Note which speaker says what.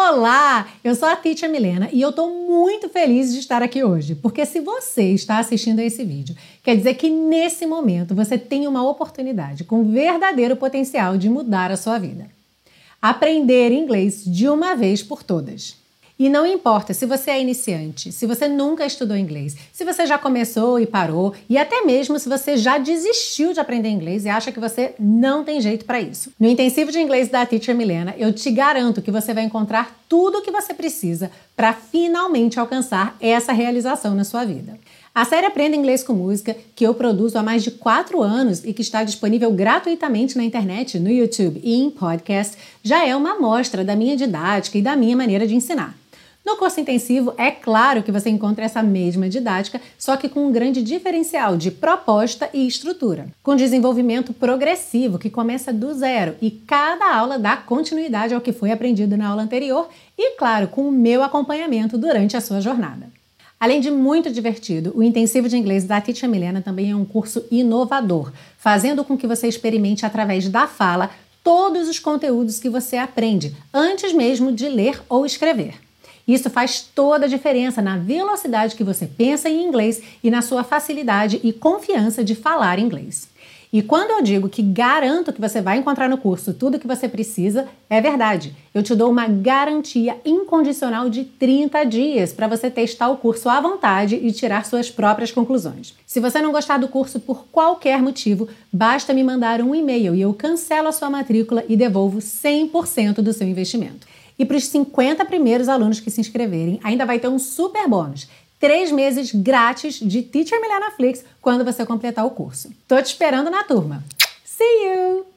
Speaker 1: Olá, eu sou a Teacher Milena e eu estou muito feliz de estar aqui hoje, porque se você está assistindo a esse vídeo, quer dizer que nesse momento você tem uma oportunidade com verdadeiro potencial de mudar a sua vida. Aprender inglês de uma vez por todas. E não importa se você é iniciante, se você nunca estudou inglês, se você já começou e parou, e até mesmo se você já desistiu de aprender inglês e acha que você não tem jeito para isso. No intensivo de inglês da Teacher Milena, eu te garanto que você vai encontrar tudo o que você precisa para finalmente alcançar essa realização na sua vida. A série Aprenda Inglês com Música, que eu produzo há mais de quatro anos e que está disponível gratuitamente na internet, no YouTube e em podcast, já é uma amostra da minha didática e da minha maneira de ensinar. No curso intensivo, é claro que você encontra essa mesma didática, só que com um grande diferencial de proposta e estrutura, com desenvolvimento progressivo que começa do zero e cada aula dá continuidade ao que foi aprendido na aula anterior e, claro, com o meu acompanhamento durante a sua jornada. Além de muito divertido, o intensivo de inglês da Teacher Milena também é um curso inovador, fazendo com que você experimente através da fala todos os conteúdos que você aprende, antes mesmo de ler ou escrever. Isso faz toda a diferença na velocidade que você pensa em inglês e na sua facilidade e confiança de falar inglês. E quando eu digo que garanto que você vai encontrar no curso tudo o que você precisa, é verdade. Eu te dou uma garantia incondicional de 30 dias para você testar o curso à vontade e tirar suas próprias conclusões. Se você não gostar do curso por qualquer motivo, basta me mandar um e-mail e eu cancelo a sua matrícula e devolvo 100% do seu investimento. E para os 50 primeiros alunos que se inscreverem, ainda vai ter um super bônus. Três meses grátis de Teacher Milena Flix quando você completar o curso. Tô te esperando na turma. See you!